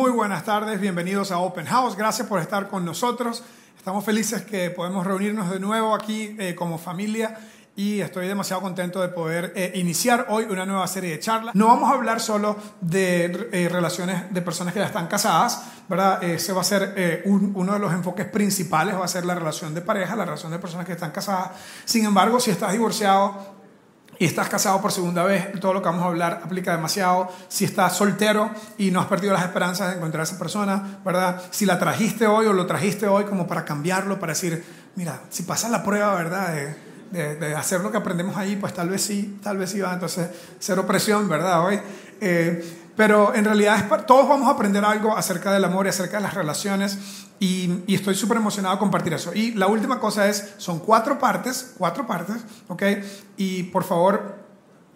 Muy buenas tardes, bienvenidos a Open House. Gracias por estar con nosotros. Estamos felices que podemos reunirnos de nuevo aquí eh, como familia y estoy demasiado contento de poder eh, iniciar hoy una nueva serie de charlas. No vamos a hablar solo de eh, relaciones de personas que ya están casadas, ¿verdad? Ese va a ser un- uno de los enfoques principales, va a ser la relación de pareja, la relación de personas que están casadas. Sin embargo, si estás divorciado, y estás casado por segunda vez, todo lo que vamos a hablar aplica demasiado. Si estás soltero y no has perdido las esperanzas de encontrar a esa persona, ¿verdad? Si la trajiste hoy o lo trajiste hoy como para cambiarlo, para decir, mira, si pasas la prueba, ¿verdad? De, de- hacer lo que aprendemos ahí, pues tal vez sí, tal vez sí va. Entonces, cero presión, ¿verdad? Hoy. Eh, pero en realidad es todos vamos a aprender algo acerca del amor y acerca de las relaciones y, y estoy súper emocionado de compartir eso. Y la última cosa es, son cuatro partes, cuatro partes, ¿ok? Y por favor,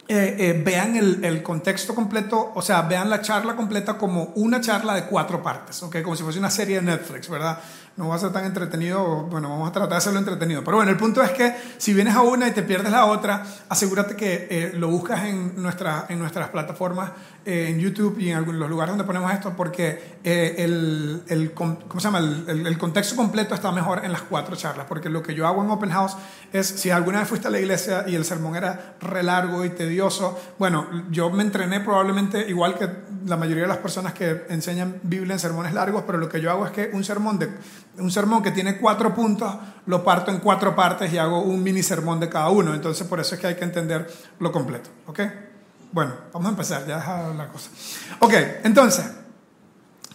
eh, eh, vean el, el contexto completo, o sea, vean la charla completa como una charla de cuatro partes, ¿ok? Como si fuese una serie de Netflix, ¿verdad? No va a ser tan entretenido, bueno, vamos a tratar de hacerlo entretenido. Pero bueno, el punto es que si vienes a una y te pierdes la otra, asegúrate que eh, lo buscas en, nuestra, en nuestras plataformas, eh, en YouTube y en los lugares donde ponemos esto, porque eh, el, el, ¿cómo se llama? El- el contexto completo está mejor en las cuatro charlas, porque lo que yo hago en Open House es, si alguna vez fuiste a la iglesia y el sermón era re largo y tedioso, bueno, yo me entrené probablemente igual que la mayoría de las personas que enseñan Biblia en sermones largos, pero lo que yo hago es que un sermón, de, un sermón que tiene cuatro puntos, lo parto en cuatro partes y hago un mini sermón de cada uno, entonces por eso es que hay que entender lo completo, ¿ok? Bueno, vamos a empezar, ya deja la cosa. Ok, entonces,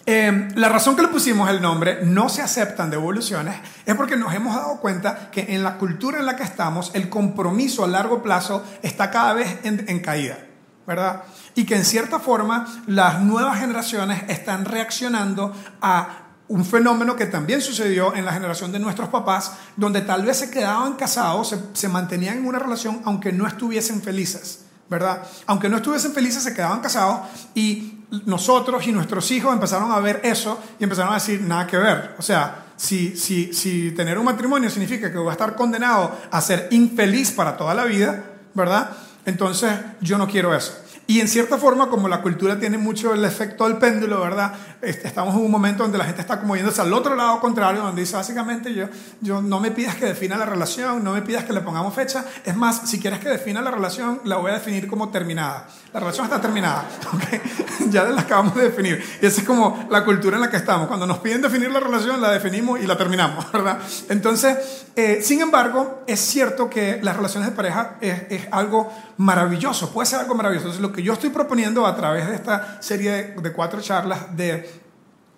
eh, la razón que le pusimos el nombre no se aceptan devoluciones es porque nos hemos dado cuenta que en la cultura en la que estamos el compromiso a largo plazo está cada vez en caída, ¿verdad? Y que en cierta forma las nuevas generaciones están reaccionando a un fenómeno que también sucedió en la generación de nuestros papás, donde tal vez se quedaban casados, se, mantenían en una relación aunque no estuviesen felices. ¿verdad? Aunque no estuviesen felices, se quedaban casados y nosotros y nuestros hijos empezaron a ver eso y empezaron a decir, nada que ver. O sea, si, si, si tener un matrimonio significa que voy a estar condenado a ser infeliz para toda la vida, ¿verdad? Entonces yo no quiero eso. Y en cierta forma, como la cultura tiene mucho el efecto del péndulo, ¿verdad? Este, Estamos en un momento donde la gente está como yéndose al otro lado contrario, donde dice básicamente yo, yo no me pidas que defina la relación, no me pidas que le pongamos fecha. Es más, si quieres que defina la relación, la voy a definir como terminada. La relación está terminada, ya la acabamos de definir. Y esa es como la cultura en la que estamos. Cuando nos piden definir la relación, la definimos y la terminamos, ¿verdad? Entonces, eh, sin embargo, es cierto que las relaciones de pareja es, es algo maravilloso, puede ser algo maravilloso. Entonces, lo que yo estoy proponiendo a través de esta serie de, de cuatro charlas de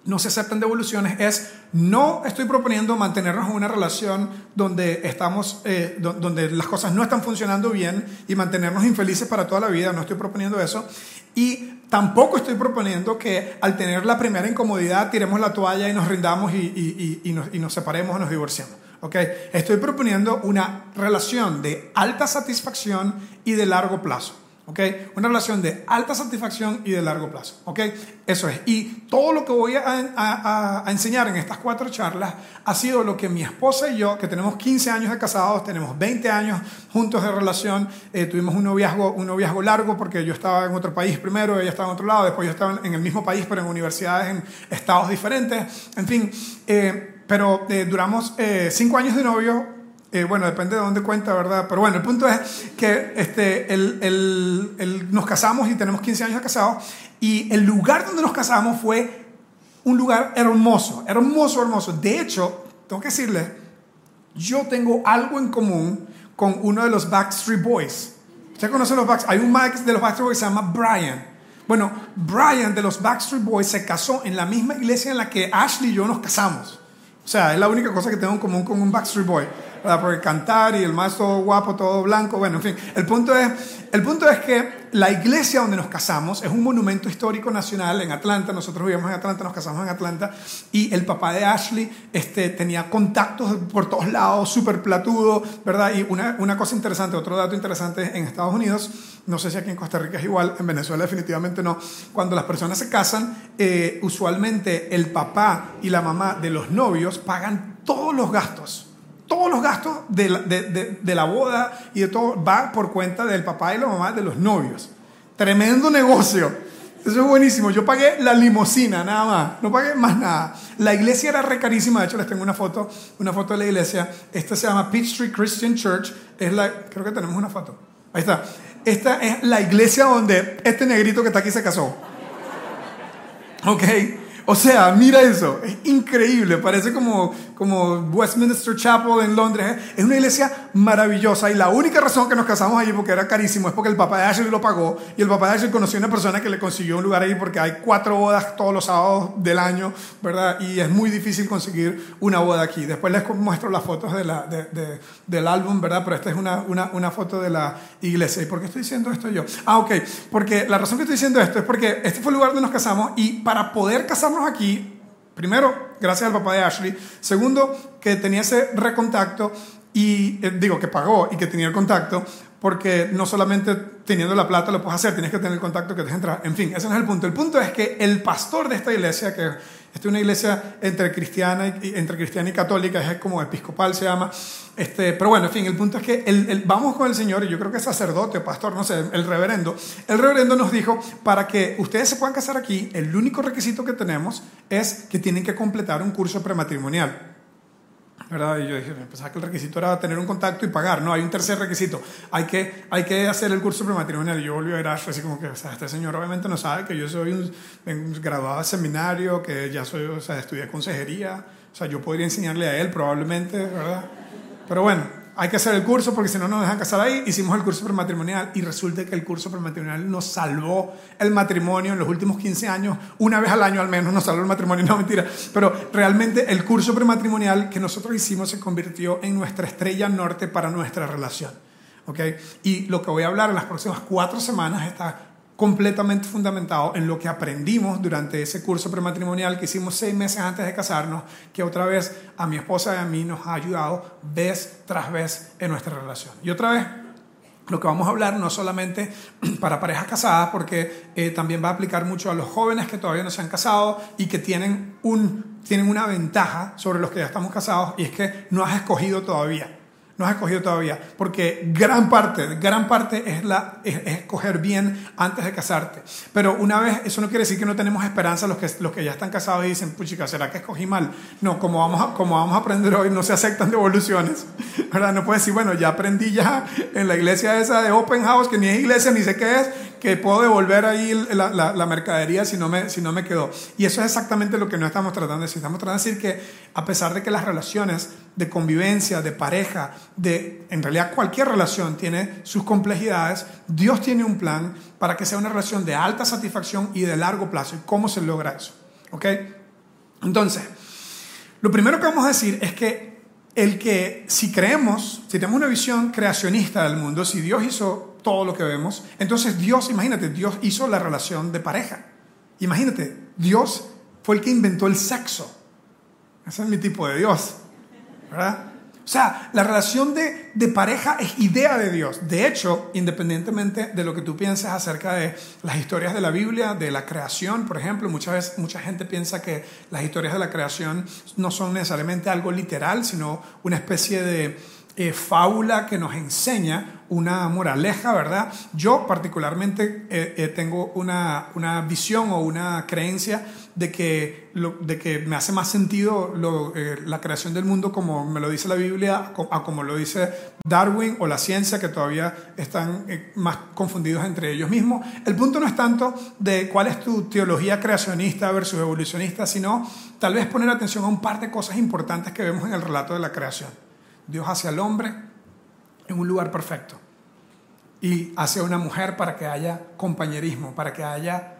no se aceptan devoluciones es no estoy proponiendo mantenernos en una relación donde estamos eh, do- donde las cosas no están funcionando bien y mantenernos infelices para toda la vida no estoy proponiendo eso y tampoco estoy proponiendo que al tener la primera incomodidad tiremos la toalla y nos rindamos y, y- y- y nos, nos separemos o nos divorciamos ¿ok? estoy proponiendo una relación de alta satisfacción y de largo plazo ¿ok? Una relación de alta satisfacción y de largo plazo, ¿ok? Eso es. Y todo lo que voy a, a- a- enseñar en estas cuatro charlas ha sido lo que mi esposa y yo, que tenemos 15 años de casados, tenemos 20 años juntos de relación, eh, tuvimos un noviazgo, un noviazgo largo porque yo estaba en otro país primero, ella estaba en otro lado, después yo estaba en el mismo país, pero en universidades en estados diferentes, en fin, eh, pero eh, duramos eh, cinco años de novio, eh, bueno, depende de dónde cuenta, ¿verdad? Pero bueno, el punto es que este, el, el- nos casamos y tenemos 15 años casados y el lugar donde nos casamos fue un lugar hermoso, hermoso, hermoso. De hecho, tengo que decirle, yo tengo algo en común con uno de los Backstreet Boys. ¿Usted conoce los Backstreet Hay un Max de los Backstreet Boys que se llama Brian. Bueno, Brian de los Backstreet Boys se casó en la misma iglesia en la que Ashley y yo nos casamos. O sea, es la única cosa que tengo en común con un Backstreet Boy. ¿Verdad? Porque cantar y el más todo guapo, todo blanco, bueno, en fin. El punto, es, el punto es que la iglesia donde nos casamos es un monumento histórico nacional en Atlanta. Nosotros vivíamos en Atlanta, nos casamos en Atlanta. Y el papá de Ashley este, tenía contactos por todos lados, súper platudo, ¿verdad? Y una, una cosa interesante, otro dato interesante en Estados Unidos, no sé si aquí en Costa Rica es igual, en Venezuela definitivamente no. Cuando las personas se casan, eh, usualmente el papá y la mamá de los novios pagan todos los gastos todos los gastos de la, de, de, la, boda y de todo va por cuenta del papá y la mamá de los novios. Tremendo negocio. Eso es buenísimo. Yo pagué la limosina, nada más. No pagué más nada. La iglesia era re carísima. De hecho, les tengo una foto, una foto de la iglesia. Esta se llama Peachtree Christian Church. Es la, creo que tenemos una foto. Ahí está. Esta es la iglesia donde este negrito que está aquí se casó. Ok. O sea, mira eso, es increíble, parece como, como Westminster Chapel en Londres. ¿eh? Es una iglesia maravillosa y la única razón que nos casamos allí porque era carísimo es porque el papá de Ashley lo pagó y el papá de Ashley conoció a una persona que le consiguió un lugar ahí porque hay cuatro bodas todos los sábados del año, ¿verdad? Y es muy difícil conseguir una boda aquí. Después les muestro las fotos de del álbum, ¿verdad? Pero esta es una, una, una foto de la iglesia. ¿Y por qué estoy diciendo esto yo? Ah, ok, porque la razón que estoy diciendo esto es porque este fue el lugar donde nos casamos y para poder casarnos aquí, primero, gracias al papá de Ashley. Segundo, que tenía ese recontacto y eh, digo que pagó y que tenía el contacto, porque no solamente teniendo la plata lo puedes hacer, tienes que tener el contacto que te entrar. En fin, ese no es el punto. El punto es que el pastor de esta iglesia, que esta es una iglesia entre cristiana y, entre cristiana y católica, es como episcopal se llama. Este, pero bueno, en fin, el punto es que el, vamos con el Señor, y yo creo que sacerdote pastor, no sé, el reverendo. El reverendo nos dijo, para que ustedes se puedan casar aquí, el único requisito que tenemos es que tienen que completar un curso prematrimonial. ¿Verdad? Y yo dije, pensaba que el requisito era tener un contacto y pagar. No, hay un tercer requisito. Hay que, hay que hacer el curso prematrimonial. Y yo volví a ver así como que, o sea, este señor obviamente no sabe que yo soy un, graduado de seminario, que ya soy, o sea, estudié consejería. O sea, yo podría enseñarle a él probablemente, ¿verdad? Pero bueno, hay que hacer el curso porque si no nos dejan casar ahí. Hicimos el curso prematrimonial y resulta que el curso prematrimonial nos salvó el matrimonio en los últimos 15 años. Una vez al año al menos nos salvó el matrimonio, no mentira. Pero realmente el curso prematrimonial que nosotros hicimos se convirtió en nuestra estrella norte para nuestra relación. ¿Okay? Y lo que voy a hablar en las próximas cuatro semanas está completamente fundamentado en lo que aprendimos durante ese curso prematrimonial que hicimos seis meses antes de casarnos, que otra vez a mi esposa y a mí nos ha ayudado vez tras vez en nuestra relación. Y otra vez, lo que vamos a hablar no solamente para parejas casadas, porque eh, también va a aplicar mucho a los jóvenes que todavía no se han casado y que tienen, un, tienen una ventaja sobre los que ya estamos casados, y es que no has escogido todavía no has escogido todavía, porque gran parte, gran parte es, la, es, escoger bien antes de casarte. Pero una vez, eso no quiere decir que no tenemos esperanza los que, los que ya están casados y dicen, puchica, ¿será que escogí mal? No, como vamos a, como vamos a aprender hoy, no se aceptan devoluciones, ¿verdad? No puedes decir, bueno, ya aprendí ya en la iglesia esa de Open House, que ni es iglesia, ni sé qué es, que puedo devolver ahí la, la, la mercadería si no, me, si no me quedó. Y eso es exactamente lo que no estamos tratando de decir. Estamos tratando de decir que a pesar de que las relaciones de convivencia, de pareja, de en realidad cualquier relación tiene sus complejidades, Dios tiene un plan para que sea una relación de alta satisfacción y de largo plazo. ¿Y cómo se logra eso? ¿Ok? Entonces, lo primero que vamos a decir es que el que si creemos, si tenemos una visión creacionista del mundo, si Dios hizo todo lo que vemos, entonces Dios, imagínate, Dios hizo la relación de pareja. Imagínate, Dios fue el que inventó el sexo. Ese es mi tipo de Dios. ¿Verdad? O sea, la relación de, de, pareja es idea de Dios. De hecho, independientemente de lo que tú pienses acerca de las historias de la Biblia, de la creación, por ejemplo, muchas veces mucha gente piensa que las historias de la creación no son necesariamente algo literal, sino una especie de eh, fábula que nos enseña una moraleja, ¿verdad? Yo particularmente eh, eh, tengo una, una, visión o una creencia de que, lo, de que me hace más sentido lo, la creación del mundo como me lo dice la Biblia, a como lo dice Darwin o la ciencia, que todavía están más confundidos entre ellos mismos. El punto no es tanto de cuál es tu teología creacionista versus evolucionista, sino tal vez poner atención a un par de cosas importantes que vemos en el relato de la creación. Dios hace al hombre en un lugar perfecto y hace a una mujer para que haya compañerismo, para que haya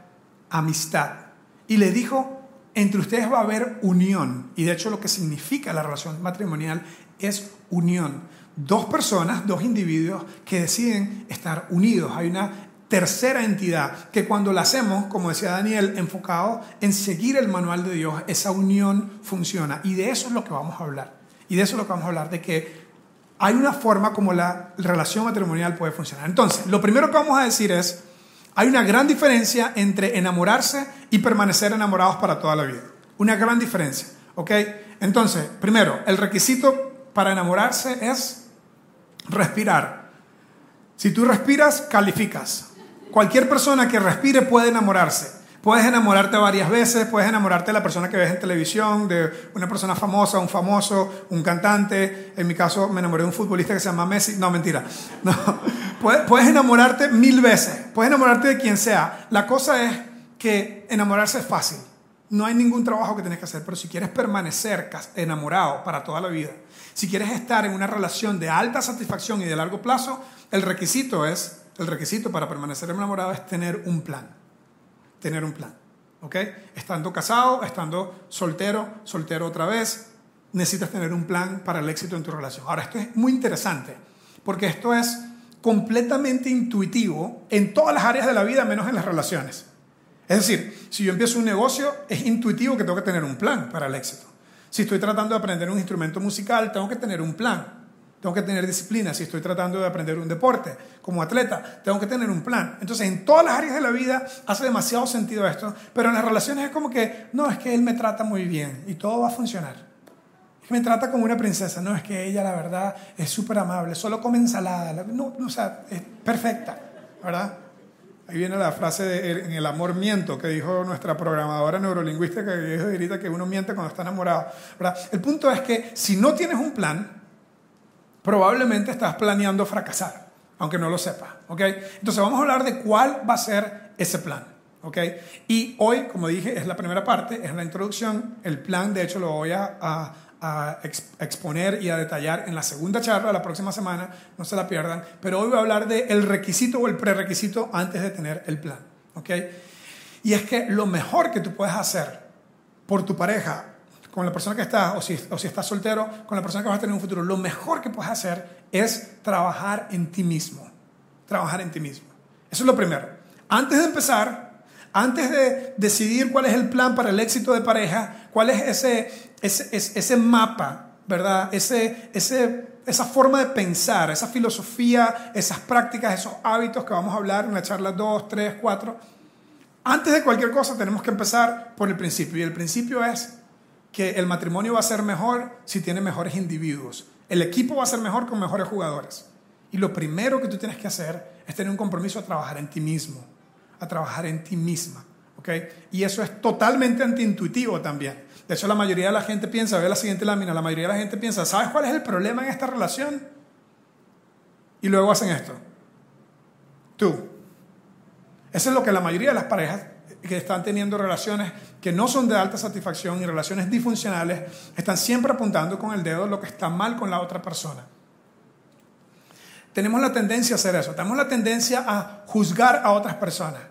amistad. Y le dijo, entre ustedes va a haber unión. Y de hecho lo que significa la relación matrimonial es unión. Dos personas, dos individuos que deciden estar unidos. Hay una tercera entidad que cuando la hacemos, como decía Daniel, enfocado en seguir el manual de Dios, esa unión funciona. Y de eso es lo que vamos a hablar. Y de eso es lo que vamos a hablar, de que hay una forma como la relación matrimonial puede funcionar. Entonces, lo primero que vamos a decir es, hay una gran diferencia entre enamorarse y permanecer enamorados para toda la vida. Una gran diferencia, ¿ok? Entonces, primero, el requisito para enamorarse es respirar. Si tú respiras, calificas. Cualquier persona que respire puede enamorarse. Puedes enamorarte varias veces, puedes enamorarte de la persona que ves en televisión, de una persona famosa, un famoso, un cantante. En mi caso me enamoré de un futbolista que se llama Messi. No, mentira. No. Puedes, enamorarte mil veces, puedes enamorarte de quien sea. La cosa es que enamorarse es fácil. No hay ningún trabajo que tienes que hacer, pero si quieres permanecer enamorado para toda la vida, si quieres estar en una relación de alta satisfacción y de largo plazo, el requisito es, el requisito para permanecer enamorado es tener un plan. Tener un plan. ¿Ok? Estando casado, estando soltero, soltero otra vez, necesitas tener un plan para el éxito en tu relación. Ahora, esto es muy interesante, porque esto es completamente intuitivo en todas las áreas de la vida, menos en las relaciones. Es decir, si yo empiezo un negocio, es intuitivo que tengo que tener un plan para el éxito. Si estoy tratando de aprender un instrumento musical, tengo que tener un plan. Tengo que tener disciplina. Si estoy tratando de aprender un deporte como atleta, tengo que tener un plan. Entonces, en todas las áreas de la vida hace demasiado sentido esto, pero en las relaciones es como que, no, es que él me trata muy bien y todo va a funcionar. Me trata como una princesa. No, es que ella, la verdad, es súper amable, solo come ensalada. No, no, o sea, es perfecta, ¿verdad? Ahí viene la frase de, en el amor miento que dijo nuestra programadora neurolingüística que dijo ahorita que uno miente cuando está enamorado. ¿verdad? El punto es que si no tienes un plan, probablemente estás planeando fracasar, aunque no lo sepas. ¿okay? Entonces vamos a hablar de cuál va a ser ese plan. ¿okay? Y hoy, como dije, es la primera parte, es la introducción. El plan, de hecho, lo voy a, a exponer y a detallar en la segunda charla la próxima semana, no se la pierdan, pero hoy voy a hablar del el requisito o el prerequisito antes de tener el plan. ¿ok? Y es que lo mejor que tú puedes hacer por tu pareja, con la persona que estás, o si, o si estás soltero, con la persona que vas a tener en un futuro, lo mejor que puedes hacer es trabajar en ti mismo. Trabajar en ti mismo. Eso es lo primero. Antes de empezar, antes de decidir cuál es el plan para el éxito de pareja, cuál es ese, ese, ese mapa, ¿verdad? Ese, ese, esa forma de pensar, esa filosofía, esas prácticas, esos hábitos que vamos a hablar en la charla 2, 3, 4. Antes de cualquier cosa tenemos que empezar por el principio. Y el principio es que el matrimonio va a ser mejor si tiene mejores individuos. El equipo va a ser mejor con mejores jugadores. Y lo primero que tú tienes que hacer es tener un compromiso a trabajar en ti mismo a trabajar en ti misma. ¿okay? Y eso es totalmente antiintuitivo también. De hecho, la mayoría de la gente piensa, ve la siguiente lámina, la mayoría de la gente piensa, ¿sabes cuál es el problema en esta relación? Y luego hacen esto. Tú. Eso es lo que la mayoría de las parejas que están teniendo relaciones que no son de alta satisfacción y relaciones disfuncionales están siempre apuntando con el dedo lo que está mal con la otra persona tenemos la tendencia a hacer eso, tenemos la tendencia a juzgar a otras personas.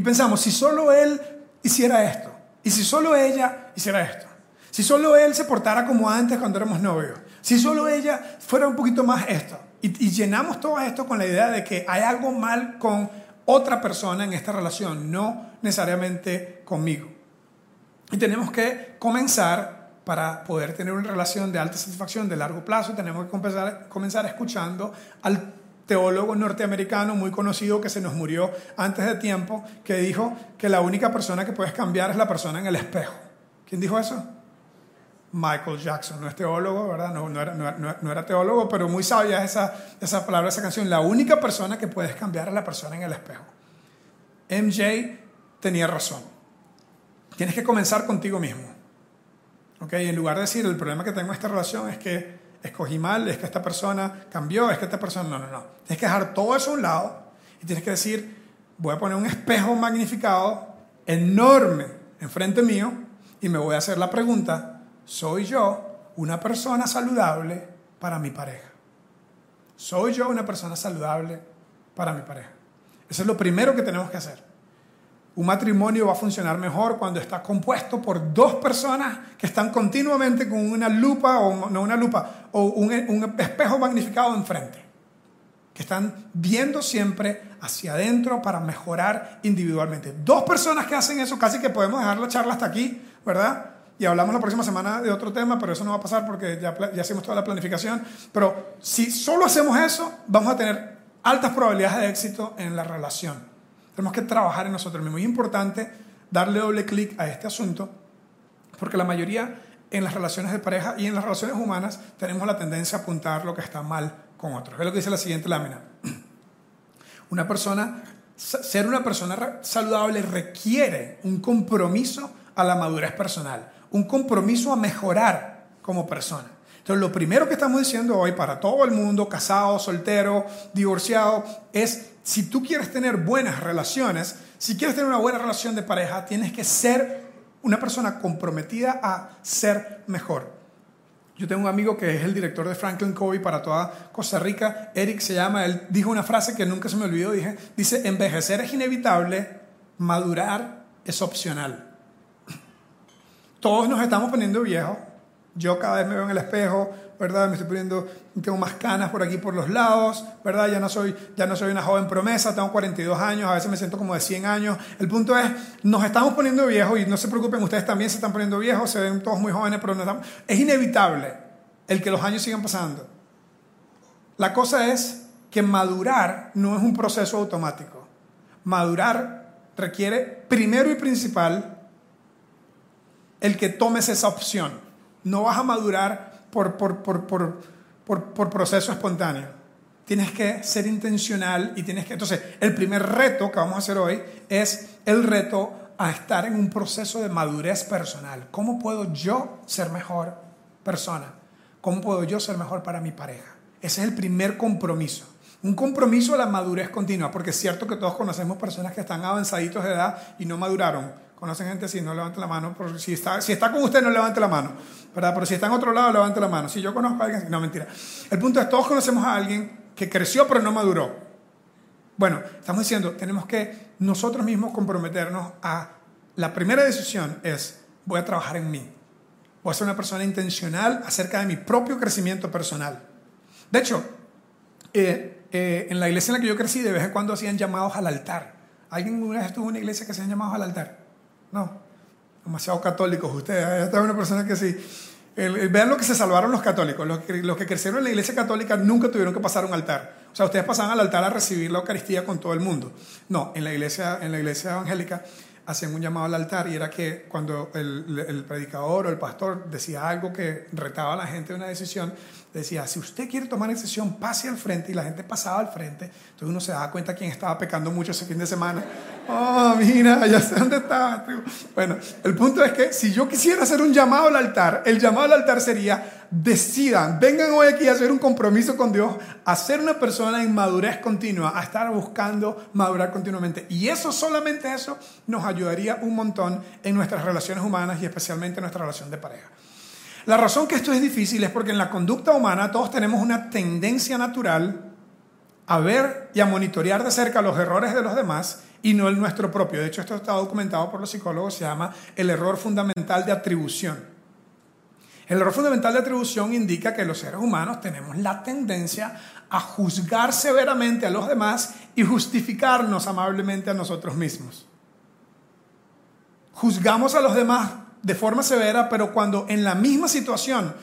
Y pensamos, si solo él hiciera esto, y si solo ella hiciera esto, si solo él se portara como antes cuando éramos novios, si solo ella fuera un poquito más esto, y, y llenamos todo esto con la idea de que hay algo mal con otra persona en esta relación, no necesariamente conmigo. Y tenemos que comenzar para poder tener una relación de alta satisfacción de largo plazo, tenemos que comenzar, comenzar escuchando al teólogo norteamericano muy conocido que se nos murió antes de tiempo, que dijo que la única persona que puedes cambiar es la persona en el espejo. ¿Quién dijo eso? Michael Jackson, no es teólogo, ¿verdad? No, era, teólogo, pero muy sabia esa, esa palabra, esa canción. La única persona que puedes cambiar es la persona en el espejo. MJ tenía razón. Tienes que comenzar contigo mismo. Okay, en lugar de decir, el problema que tengo en esta relación es que escogí mal, es que esta persona cambió, es que esta persona... No, no, no. Tienes que dejar todo eso a un lado y tienes que decir, voy a poner un espejo magnificado enorme enfrente mío y me voy a hacer la pregunta, ¿soy yo una persona saludable para mi pareja? ¿Soy yo una persona saludable para mi pareja? Eso es lo primero que tenemos que hacer. Un matrimonio va a funcionar mejor cuando está compuesto por dos personas que están continuamente con una lupa, o no una lupa, o un, espejo magnificado enfrente. Que están viendo siempre hacia adentro para mejorar individualmente. Dos personas que hacen eso, casi que podemos dejar la charla hasta aquí, ¿verdad? Y hablamos la próxima semana de otro tema, pero eso no va a pasar porque ya, ya hacemos toda la planificación. Pero si solo hacemos eso, vamos a tener altas probabilidades de éxito en la relación. Tenemos que trabajar en nosotros mismos. Es importante darle doble clic a este asunto porque la mayoría en las relaciones de pareja y en las relaciones humanas tenemos la tendencia a apuntar lo que está mal con otros. Es lo que dice la siguiente lámina. Una persona ser una persona saludable requiere un compromiso a la madurez personal, un compromiso a mejorar como persona. Entonces, lo primero que estamos diciendo hoy para todo el mundo, casado, soltero, divorciado, es si tú quieres tener buenas relaciones, si quieres tener una buena relación de pareja, tienes que ser una persona comprometida a ser mejor. Yo tengo un amigo que es el director de Franklin Covey para toda Costa Rica, Eric se llama, él dijo una frase que nunca se me olvidó, dije, dice, envejecer es inevitable, madurar es opcional. Todos nos estamos poniendo viejos, yo cada vez me veo en el espejo, ¿verdad? Me estoy poniendo, tengo más canas por aquí por los lados, ¿verdad? Ya no soy, ya no soy una joven promesa, tengo 42 años, a veces me siento como de 100 años. El punto es, nos estamos poniendo viejos y no se preocupen, ustedes también se están poniendo viejos, se ven todos muy jóvenes, pero no estamos, es inevitable el que los años sigan pasando. La cosa es que madurar no es un proceso automático. Madurar requiere, primero y principal, el que tomes esa opción. No vas a madurar por, por, por, por, proceso espontáneo. Tienes que ser intencional y tienes que... Entonces, el primer reto que vamos a hacer hoy es el reto a estar en un proceso de madurez personal. ¿Cómo puedo yo ser mejor persona? ¿Cómo puedo yo ser mejor para mi pareja? Ese es el primer compromiso. Un compromiso a la madurez continua, porque es cierto que todos conocemos personas que están avanzaditos de edad y no maduraron ¿Conocen gente así? No levante la mano. si, está, si está con usted, no levante la mano. ¿verdad? Pero si está en otro lado, levante la mano. Si yo conozco a alguien, no, mentira. El punto es, todos conocemos a alguien que creció pero no maduró. Bueno, estamos diciendo, tenemos que nosotros mismos comprometernos a... La primera decisión es, voy a trabajar en mí. Voy a ser una persona intencional acerca de mi propio crecimiento personal. De hecho, eh, eh, en la iglesia en la que yo crecí, de vez en cuando hacían llamados al altar. ¿Alguien una vez estuvo en una iglesia que hacían llamados al altar? No, demasiado católicos ustedes. Esta es una persona que sí. vean lo que se salvaron los católicos. Los que, los que crecieron en la iglesia católica nunca tuvieron que pasar un altar. O sea, ustedes pasaban al altar a recibir la Eucaristía con todo el mundo. No, en la iglesia, en la iglesia evangélica hacían un llamado al altar y era que cuando el, predicador o el pastor decía algo que retaba a la gente de una decisión, decía, si usted quiere tomar decisión, pase al frente y la gente pasaba al frente. Entonces uno se daba cuenta quién estaba pecando mucho ese fin de semana. Oh, mira, ya sé dónde estaba. Bueno, el punto es que si yo quisiera hacer un llamado al altar, el llamado al altar sería, decidan, vengan hoy aquí a hacer un compromiso con Dios, a ser una persona en madurez continua, a estar buscando madurar continuamente. Y eso, solamente eso, nos ayudaría un montón en nuestras relaciones humanas y especialmente en nuestra relación de pareja. La razón que esto es difícil es porque en la conducta humana todos tenemos una tendencia natural a ver y a monitorear de cerca los errores de los demás y no el nuestro propio. De hecho, esto está documentado por los psicólogos, se llama el error fundamental de atribución. El error fundamental de atribución indica que los seres humanos tenemos la tendencia a juzgar severamente a los demás y justificarnos amablemente a nosotros mismos. Juzgamos a los demás de forma severa, pero cuando en la misma situación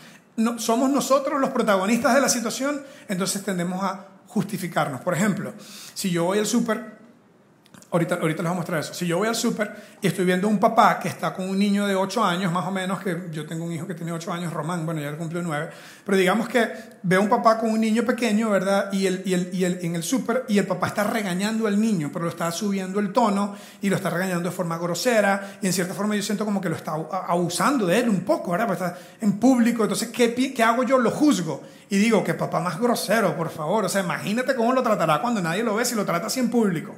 somos nosotros los protagonistas de la situación, entonces tendemos a justificarnos. Por ejemplo, si yo voy al súper Ahorita, ahorita les voy a mostrar eso. Si yo voy al súper y estoy viendo un papá que está con un niño de 8 años, más o menos, que yo tengo un hijo que tiene 8 años, Román, bueno, ya le cumplió 9, pero digamos que veo un papá con un niño pequeño, ¿verdad? Y, el, y, el, y el, en el súper, y el papá está regañando al niño, pero lo está subiendo el tono y lo está regañando de forma grosera, y en cierta forma yo siento como que lo está abusando de él un poco, ¿verdad? Porque está en público, entonces, ¿qué, ¿qué hago yo? Lo juzgo. Y digo, que papá más grosero, por favor. O sea, imagínate cómo lo tratará cuando nadie lo ve si lo trata así en público.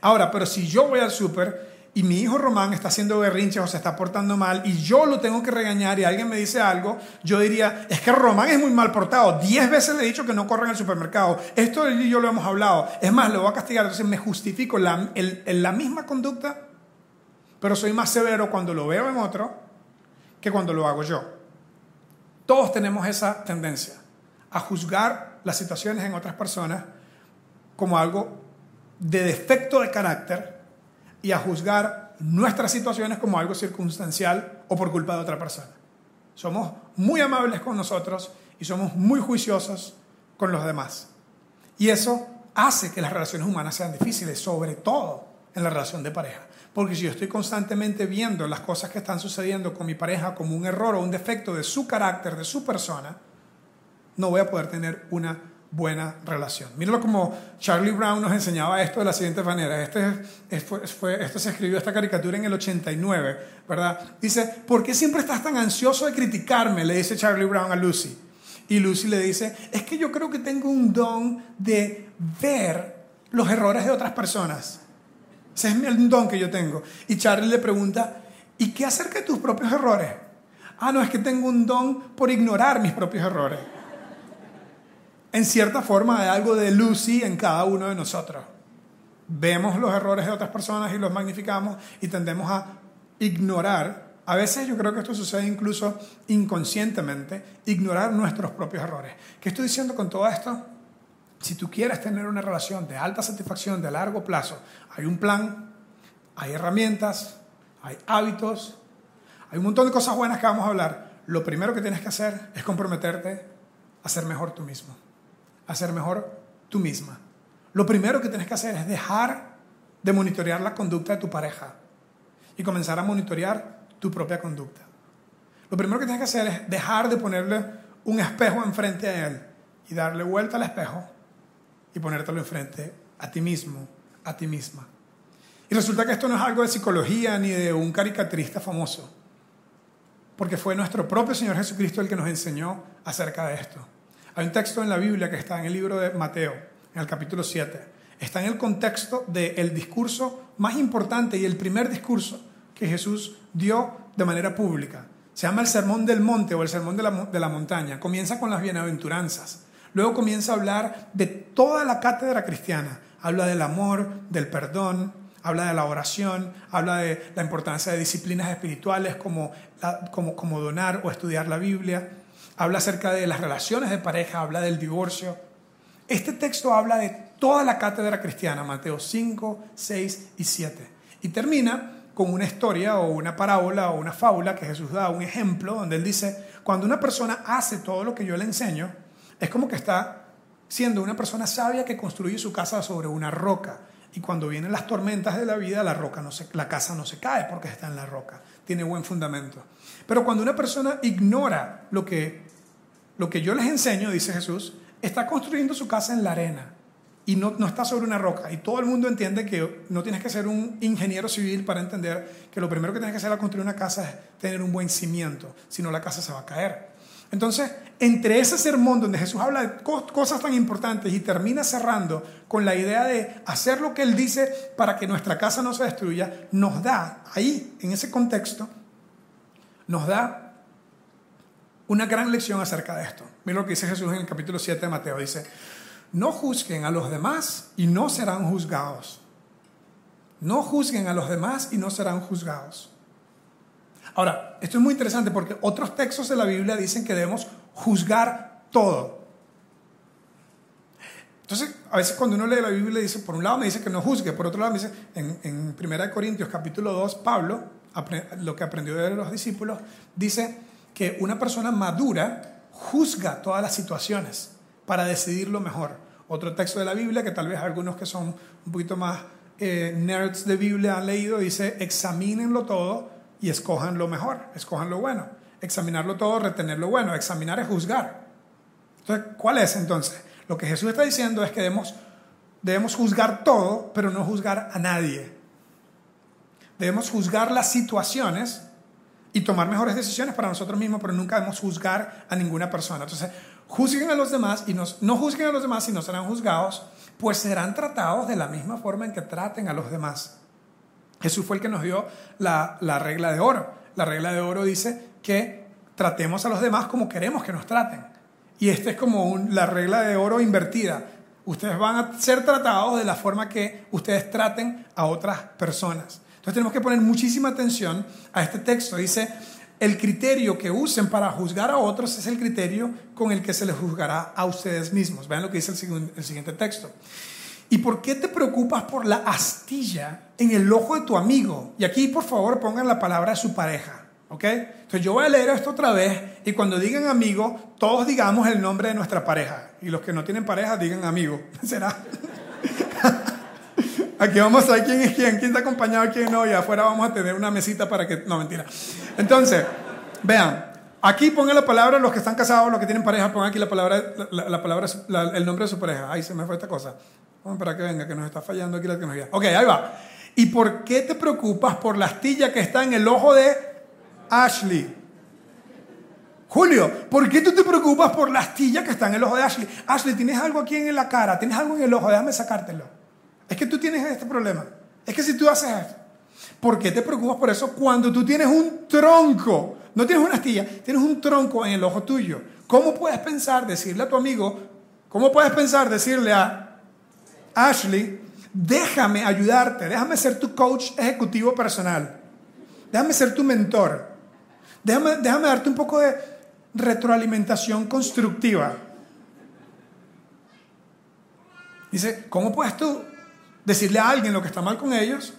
Ahora, pero si yo voy al súper y mi hijo Román está haciendo berrinches o se está portando mal y yo lo tengo que regañar y alguien me dice algo, yo diría, es que Román es muy mal portado. Diez veces le he dicho que no corra en el supermercado. Esto él y yo lo hemos hablado. Es más, lo voy a castigar. Entonces me justifico la, la misma conducta, pero soy más severo cuando lo veo en otro que cuando lo hago yo. Todos tenemos esa tendencia a juzgar las situaciones en otras personas como algo de defecto de carácter y a juzgar nuestras situaciones como algo circunstancial o por culpa de otra persona. Somos muy amables con nosotros y somos muy juiciosos con los demás. Y eso hace que las relaciones humanas sean difíciles, sobre todo en la relación de pareja. Porque si yo estoy constantemente viendo las cosas que están sucediendo con mi pareja como un error o un defecto de su carácter, de su persona, no voy a poder tener una buena relación. Míralo como Charlie Brown nos enseñaba esto de la siguiente manera. Este, fue, esto se escribió, esta caricatura en el 89, ¿verdad? Dice, ¿por qué siempre estás tan ansioso de criticarme? Le dice Charlie Brown a Lucy. Y Lucy le dice, es que yo creo que tengo un don de ver los errores de otras personas. Ese es el don que yo tengo. Y Charlie le pregunta, ¿y qué acerca de tus propios errores? Ah, no, es que tengo un don por ignorar mis propios errores. En cierta forma hay algo de Lucy en cada uno de nosotros. Vemos los errores de otras personas y los magnificamos y tendemos a ignorar. A veces yo creo que esto sucede incluso inconscientemente, ignorar nuestros propios errores. ¿Qué estoy diciendo con todo esto? Si tú quieres tener una relación de alta satisfacción de largo plazo, hay un plan, hay herramientas, hay hábitos, hay un montón de cosas buenas que vamos a hablar. Lo primero que tienes que hacer es comprometerte a ser mejor tú mismo a ser mejor tú misma. Lo primero que tienes que hacer es dejar de monitorear la conducta de tu pareja y comenzar a monitorear tu propia conducta. Lo primero que tienes que hacer es dejar de ponerle un espejo enfrente a él y darle vuelta al espejo y ponértelo enfrente a ti mismo, a ti misma. Y resulta que esto no es algo de psicología ni de un caricaturista famoso, porque fue nuestro propio Señor Jesucristo el que nos enseñó acerca de esto. Hay un texto en la Biblia que está en el libro de Mateo, en el capítulo 7. Está en el contexto del discurso más importante y el primer discurso que Jesús dio de manera pública. Se llama el Sermón del Monte o el Sermón de la, de Montaña. Comienza con las bienaventuranzas. Luego comienza a hablar de toda la cátedra cristiana. Habla del amor, del perdón, habla de la oración, habla de la importancia de disciplinas espirituales como, como donar o estudiar la Biblia habla acerca de las relaciones de pareja, habla del divorcio. Este texto habla de toda la cátedra cristiana, Mateo 5, 6 y 7. Y termina con una historia o una parábola o una fábula que Jesús da, un ejemplo donde él dice, cuando una persona hace todo lo que yo le enseño, es como que está siendo una persona sabia que construye su casa sobre una roca. Y cuando vienen las tormentas de la vida, la, roca no se, la casa no se cae porque está en la roca, tiene buen fundamento. Pero cuando una persona ignora lo que lo que yo les enseño, dice Jesús, está construyendo su casa en la arena y no, no, está sobre una roca. Y todo el mundo entiende que no tienes que ser un ingeniero civil para entender que lo primero que tienes que hacer al construir una casa es tener un buen cimiento, si no la casa se va a caer. Entonces, entre ese sermón donde Jesús habla de cosas tan importantes y termina cerrando con la idea de hacer lo que Él dice para que nuestra casa no se destruya, nos da ahí, en ese contexto, nos da una gran lección acerca de esto. Mira lo que dice Jesús en el capítulo 7 de Mateo. Dice, no juzguen a los demás y no serán juzgados. No juzguen a los demás y no serán juzgados. Ahora, esto es muy interesante porque otros textos de la Biblia dicen que debemos juzgar todo. Entonces, a veces cuando uno lee la Biblia dice, por un lado me dice que no juzgue, por otro lado me dice, en, en 1 Corintios capítulo 2, Pablo, lo que aprendió de los discípulos, dice, que una persona madura juzga todas las situaciones para decidir lo mejor. Otro texto de la Biblia que tal vez algunos que son un poquito más eh, nerds de Biblia han leído dice, examínenlo todo y escojan lo mejor, escojan lo bueno. Examinarlo todo, retener lo bueno. Examinar es juzgar. Entonces, ¿cuál es entonces? Lo que Jesús está diciendo es que debemos, debemos juzgar todo, pero no juzgar a nadie. Debemos juzgar las situaciones y tomar mejores decisiones para nosotros mismos, pero nunca debemos juzgar a ninguna persona. Entonces, juzguen a los demás y no juzguen a los demás y no serán juzgados, pues serán tratados de la misma forma en que traten a los demás. Jesús fue el que nos dio la, regla de oro. La regla de oro dice que tratemos a los demás como queremos que nos traten. Y esta es como la regla de oro invertida. Ustedes van a ser tratados de la forma que ustedes traten a otras personas. Entonces tenemos que poner muchísima atención a este texto. Dice, el criterio que usen para juzgar a otros es el criterio con el que se les juzgará a ustedes mismos. Vean lo que dice el, el siguiente texto. ¿Y por qué te preocupas por la astilla en el ojo de tu amigo? Y aquí, por favor, pongan la palabra de su pareja. ¿Ok? Entonces yo voy a leer esto otra vez y cuando digan amigo, todos digamos el nombre de nuestra pareja. Y los que no tienen pareja digan amigo. ¿Será? Aquí vamos a ver quién es quién, quién está acompañado, quién no, y afuera vamos a tener una mesita para que... No, mentira. Entonces, vean, Aquí pongan la palabra, los que están casados, los que tienen pareja, pongan aquí la palabra, la, palabra el nombre de su pareja. Ahí se me fue esta cosa. Vamos para que venga, que nos está fallando aquí la tecnología. Ok, ahí va. ¿Y por qué te preocupas por la astilla que está en el ojo de Ashley? Julio, ¿por qué tú te preocupas por la astilla que está en el ojo de Ashley? Ashley, tienes algo aquí en la cara, tienes algo en el ojo, déjame sacártelo. Es que tú tienes este problema. Es que si tú haces esto, ¿por qué te preocupas por eso cuando tú tienes un tronco? No tienes una astilla, tienes un tronco en el ojo tuyo. ¿Cómo puedes pensar decirle a tu amigo, cómo puedes pensar decirle a Ashley, déjame ayudarte, déjame ser tu coach ejecutivo personal, déjame ser tu mentor, déjame, déjame darte un poco de retroalimentación constructiva. Dice, ¿cómo puedes tú decirle a alguien lo que está mal con ellos?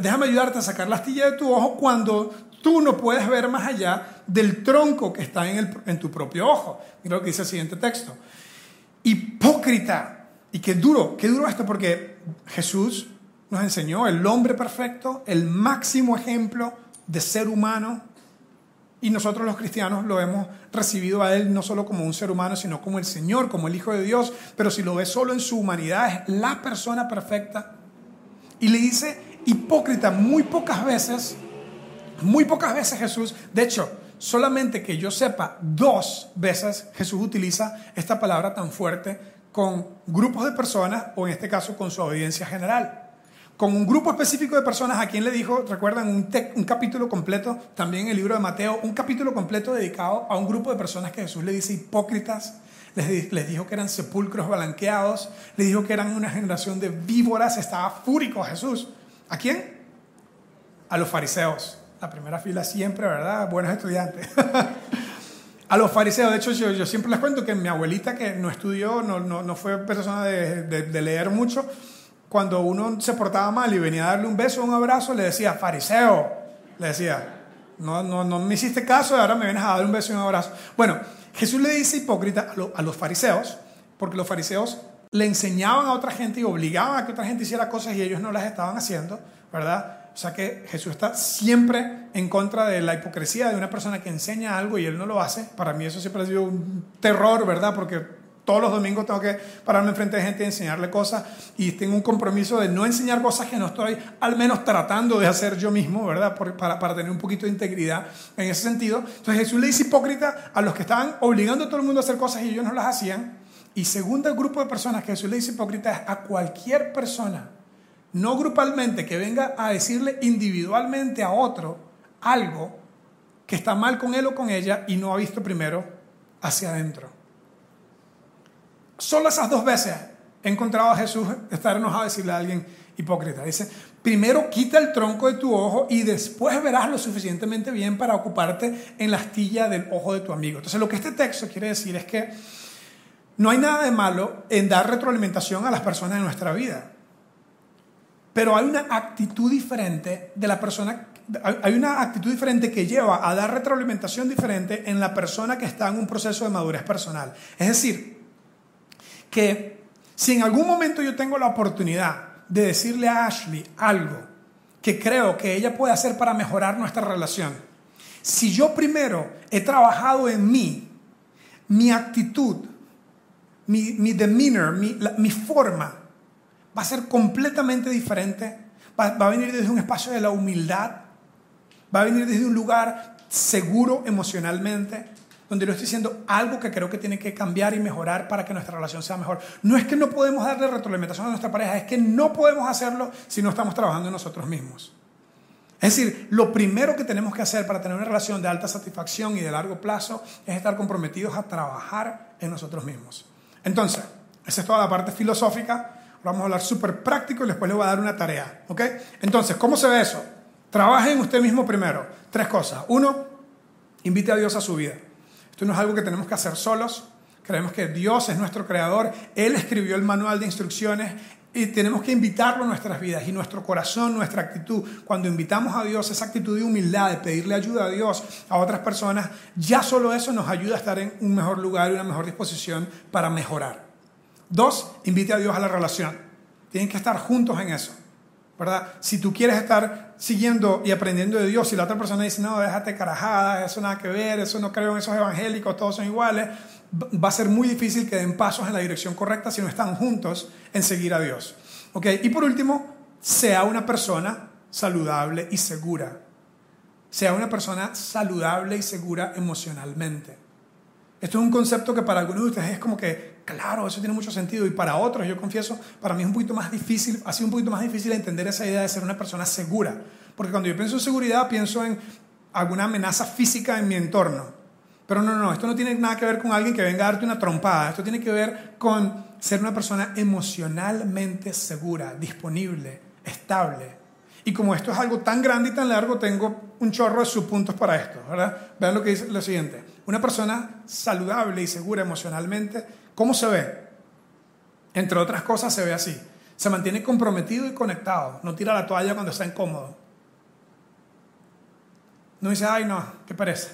Déjame ayudarte a sacar la astilla de tu ojo cuando tú no puedes ver más allá del tronco que está en, el, en tu propio ojo. Mira lo que dice el siguiente texto. Hipócrita. Y qué duro, qué duro esto, porque Jesús nos enseñó el hombre perfecto, el máximo ejemplo de ser humano, y nosotros los cristianos lo hemos recibido a Él no solo como un ser humano, sino como el Señor, como el Hijo de Dios. Pero si lo ves solo en su humanidad, es la persona perfecta. Y le dice hipócrita muy pocas veces, muy pocas veces Jesús, de hecho, solamente que yo sepa, dos veces Jesús utiliza esta palabra tan fuerte con grupos de personas o en este caso con su audiencia general con un grupo específico de personas a quien le dijo, recuerdan, un, capítulo completo, también el libro de Mateo, un capítulo completo dedicado a un grupo de personas que Jesús le dice hipócritas, les, dijo que eran sepulcros blanqueados, les dijo que eran una generación de víboras, estaba fúrico Jesús. ¿A quién? A los fariseos. La primera fila siempre, ¿verdad? Buenos estudiantes. a los fariseos. De hecho, yo, siempre les cuento que mi abuelita, que no estudió, no, fue persona de, leer mucho, cuando uno se portaba mal y venía a darle un beso o un abrazo, le decía, fariseo, le decía, no, no, no me hiciste caso y ahora me vienes a dar un beso y un abrazo. Bueno, Jesús le dice hipócrita a, a los fariseos, porque los fariseos le enseñaban a otra gente y obligaban a que otra gente hiciera cosas y ellos no las estaban haciendo, ¿verdad? O sea que Jesús está siempre en contra de la hipocresía de una persona que enseña algo y él no lo hace. Para mí eso siempre ha sido un terror, ¿verdad? Porque todos los domingos tengo que pararme enfrente de gente y enseñarle cosas y tengo un compromiso de no enseñar cosas que no estoy al menos tratando de hacer yo mismo, ¿verdad? para, para tener un poquito de integridad en ese sentido. Entonces Jesús le dice hipócrita a los que estaban obligando a todo el mundo a hacer cosas y ellos no las hacían. Y segundo el grupo de personas que Jesús le dice hipócrita es a cualquier persona, no grupalmente, que venga a decirle individualmente a otro algo que está mal con él o con ella y no ha visto primero hacia adentro. Solo esas dos veces he encontrado a Jesús estar enojado y decirle a alguien hipócrita. Dice, primero quita el tronco de tu ojo y después verás lo suficientemente bien para ocuparte en la astilla del ojo de tu amigo. Entonces lo que este texto quiere decir es que no hay nada de malo en dar retroalimentación a las personas en nuestra vida. Pero hay una actitud diferente de la persona, hay una actitud diferente que lleva a dar retroalimentación diferente en la persona que está en un proceso de madurez personal. Es decir, que si en algún momento yo tengo la oportunidad de decirle a Ashley algo que creo que ella puede hacer para mejorar nuestra relación, si yo primero he trabajado en mí, mi actitud, mi, mi demeanor, mi, mi, forma, va a ser completamente diferente. Va, va a venir desde un espacio de la humildad, va a venir desde un lugar seguro emocionalmente, donde le estoy diciendo algo que creo que tiene que cambiar y mejorar para que nuestra relación sea mejor. No es que no podemos darle retroalimentación a nuestra pareja, es que no podemos hacerlo si no estamos trabajando en nosotros mismos. Es decir, lo primero que tenemos que hacer para tener una relación de alta satisfacción y de largo plazo es estar comprometidos a trabajar en nosotros mismos. Entonces, esa es toda la parte filosófica. Vamos a hablar súper práctico y después le voy a dar una tarea. ¿ok? Entonces, ¿cómo se ve eso? Trabaje en usted mismo primero. Tres cosas. Uno, invite a Dios a su vida. Esto no es algo que tenemos que hacer solos. Creemos que Dios es nuestro creador. Él escribió el manual de instrucciones y tenemos que invitarlo a nuestras vidas y nuestro corazón, nuestra actitud. Cuando invitamos a Dios, esa actitud de humildad, de pedirle ayuda a Dios, a otras personas, ya solo eso nos ayuda a estar en un mejor lugar y una mejor disposición para mejorar. Dos, invite a Dios a la relación. Tienen que estar juntos en eso. ¿Verdad? Si tú quieres estar siguiendo y aprendiendo de Dios y la otra persona dice, no, déjate carajada, eso nada que ver, eso no creo en esos evangélicos, todos son iguales, va a ser muy difícil que den pasos en la dirección correcta si no están juntos en seguir a Dios. ¿Ok? Y por último, sea una persona saludable y segura. Sea una persona saludable y segura emocionalmente. Esto es un concepto que para algunos de ustedes es como que, claro, eso tiene mucho sentido. Y para otros, yo confieso, para mí es un poquito más difícil, ha sido un poquito más difícil entender esa idea de ser una persona segura. Porque cuando yo pienso en seguridad, pienso en alguna amenaza física en mi entorno. Pero no, no, esto no tiene nada que ver con alguien que venga a darte una trompada. Esto tiene que ver con ser una persona emocionalmente segura, disponible, estable. Y como esto es algo tan grande y tan largo, tengo un chorro de subpuntos para esto, ¿verdad? Vean lo que dice lo siguiente. Una persona saludable y segura emocionalmente, ¿cómo se ve? Entre otras cosas se ve así. Se mantiene comprometido y conectado. No tira la toalla cuando está incómodo. No dice, ay no, qué pereza.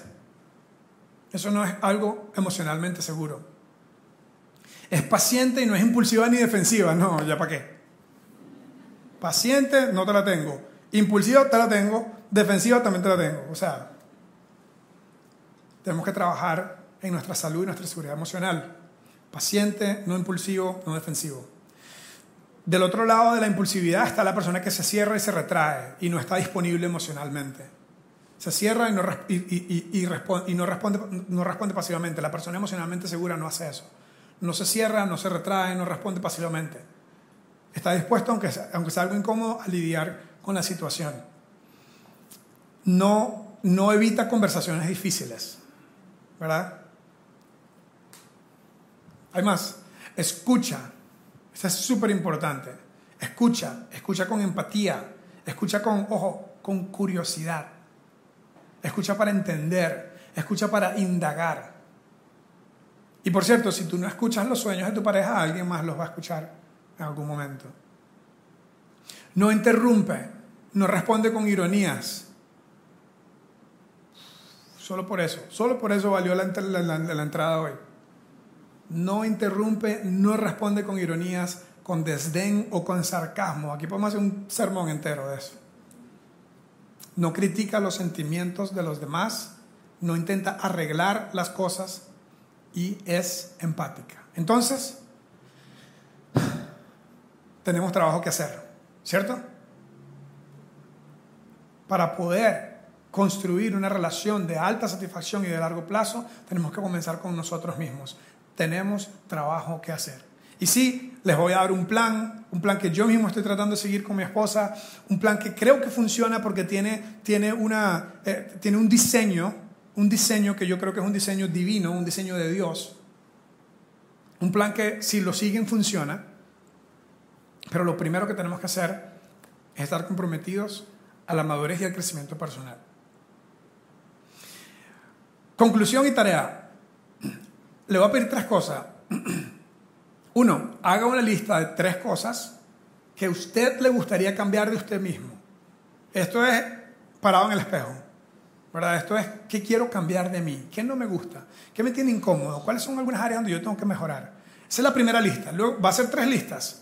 Eso no es algo emocionalmente seguro. Es paciente y no es impulsiva ni defensiva. No, ya para qué. Paciente no te la tengo. Impulsiva te la tengo. Defensiva también te la tengo. O sea, tenemos que trabajar en nuestra salud y nuestra seguridad emocional. Paciente, no impulsivo, no defensivo. Del otro lado de la impulsividad está la persona que se cierra y se retrae y no está disponible emocionalmente. Se cierra y no, y, responde, y responde, no responde pasivamente. La persona emocionalmente segura no hace eso. No se cierra, no se retrae, no responde pasivamente. Está dispuesto, aunque sea, aunque sea algo incómodo, a lidiar con la situación. No, no evita conversaciones difíciles. ¿Verdad? Hay más. Escucha. Esto es súper importante. Escucha. Escucha con empatía. Escucha con, ojo, con curiosidad. Escucha para entender. Escucha para indagar. Y por cierto, si tú no escuchas los sueños de tu pareja, alguien más los va a escuchar en algún momento. No interrumpe. No responde con ironías Solo por eso, solo por eso valió la, entrada hoy. No interrumpe, no responde con ironías, con desdén o con sarcasmo. Aquí podemos hacer un sermón entero de eso. No critica los sentimientos de los demás, no intenta arreglar las cosas y es empática. Entonces, tenemos trabajo que hacer, ¿cierto? Para poder construir una relación de alta satisfacción y de largo plazo, tenemos que comenzar con nosotros mismos. Tenemos trabajo que hacer. Y sí, les voy a dar un plan, un plan que yo mismo estoy tratando de seguir con mi esposa, un plan que creo que funciona porque tiene, tiene, una, eh, tiene un diseño, un diseño que yo creo que es un diseño divino, un diseño de Dios. Un plan que si lo siguen funciona, pero lo primero que tenemos que hacer es estar comprometidos a la madurez y al crecimiento personal. Conclusión y tarea. Le voy a pedir tres cosas. Uno, haga una lista de tres cosas que usted le gustaría cambiar de usted mismo. Esto es parado en el espejo. ¿verdad? Esto es qué quiero cambiar de mí, qué no me gusta, qué me tiene incómodo, cuáles son algunas áreas donde yo tengo que mejorar. Esa es la primera lista. Luego va a ser tres listas.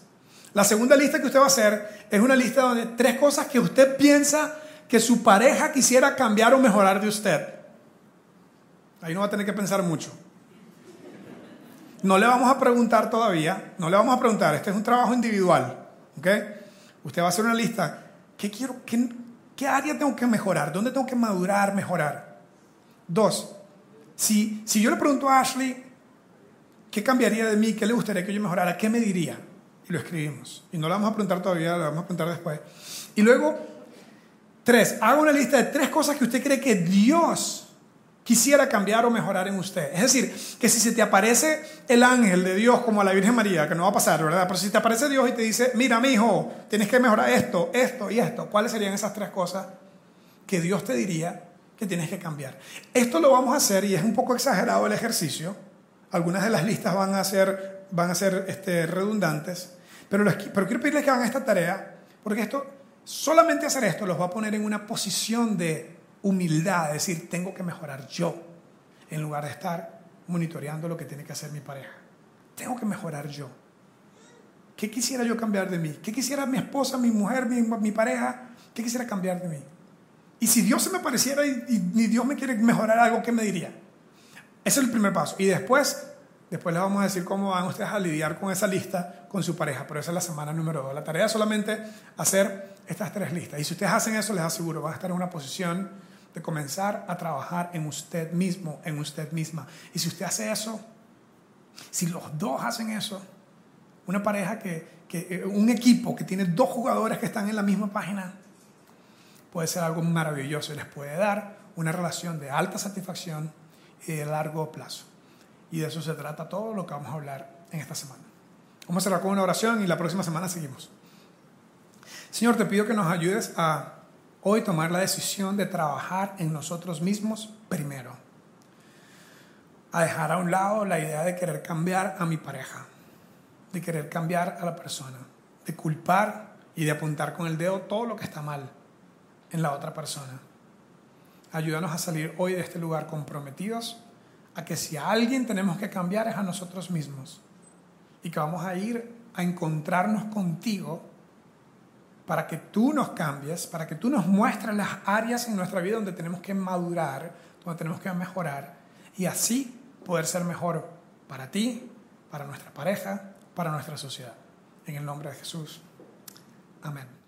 La segunda lista que usted va a hacer es una lista donde tres cosas que usted piensa que su pareja quisiera cambiar o mejorar de usted. Ahí no va a tener que pensar mucho. No le vamos a preguntar todavía, no le vamos a preguntar, este es un trabajo individual. Usted va a hacer una lista. ¿Qué quiero? Qué, área tengo que mejorar? ¿Dónde tengo que madurar, mejorar? Dos, si, si yo le pregunto a Ashley, ¿qué cambiaría de mí? ¿Qué le gustaría que yo mejorara? ¿Qué me diría? Y lo escribimos. Y no le vamos a preguntar todavía, le vamos a preguntar después. Y luego, tres, haga una lista de tres cosas que usted cree que Dios quisiera cambiar o mejorar en usted. Es decir, que si se te aparece el ángel de Dios como a la Virgen María, que no va a pasar, ¿verdad? Pero si te aparece Dios y te dice, mira, mi hijo, tienes que mejorar esto, esto y esto, ¿cuáles serían esas tres cosas que Dios te diría que tienes que cambiar? Esto lo vamos a hacer y es un poco exagerado el ejercicio. Algunas de las listas van a ser, van a ser este, redundantes, pero, pero quiero pedirles que hagan esta tarea, porque esto, solamente hacer esto los va a poner en una posición de humildad, decir, tengo que mejorar yo, en lugar de estar monitoreando lo que tiene que hacer mi pareja. Tengo que mejorar yo. ¿Qué quisiera yo cambiar de mí? ¿Qué quisiera mi esposa, mi mujer, mi, mi pareja? ¿Qué quisiera cambiar de mí? Y si Dios se me pareciera y, y, Dios me quiere mejorar algo, ¿qué me diría? Ese es el primer paso. Y después, después les vamos a decir cómo van ustedes a lidiar con esa lista con su pareja. Pero esa es la semana número dos. La tarea es solamente hacer estas tres listas. Y si ustedes hacen eso, les aseguro, van a estar en una posición de comenzar a trabajar en usted mismo, en usted misma. Y si usted hace eso, si los dos hacen eso, una pareja que, que, un equipo que tiene dos jugadores que están en la misma página, puede ser algo maravilloso y les puede dar una relación de alta satisfacción y de largo plazo. Y de eso se trata todo lo que vamos a hablar en esta semana. Vamos a cerrar con una oración y la próxima semana seguimos. Señor, te pido que nos ayudes a hoy tomar la decisión de trabajar en nosotros mismos primero. A dejar a un lado la idea de querer cambiar a mi pareja de querer cambiar a la persona, de culpar y de apuntar con el dedo todo lo que está mal en la otra persona. Ayúdanos a salir hoy de este lugar comprometidos a que si a alguien tenemos que cambiar es a nosotros mismos y que vamos a ir a encontrarnos contigo para que tú nos cambies, para que tú nos muestres las áreas en nuestra vida donde tenemos que madurar, donde tenemos que mejorar y así poder ser mejor para ti, para nuestra pareja, para nuestra sociedad. En el nombre de Jesús. Amén.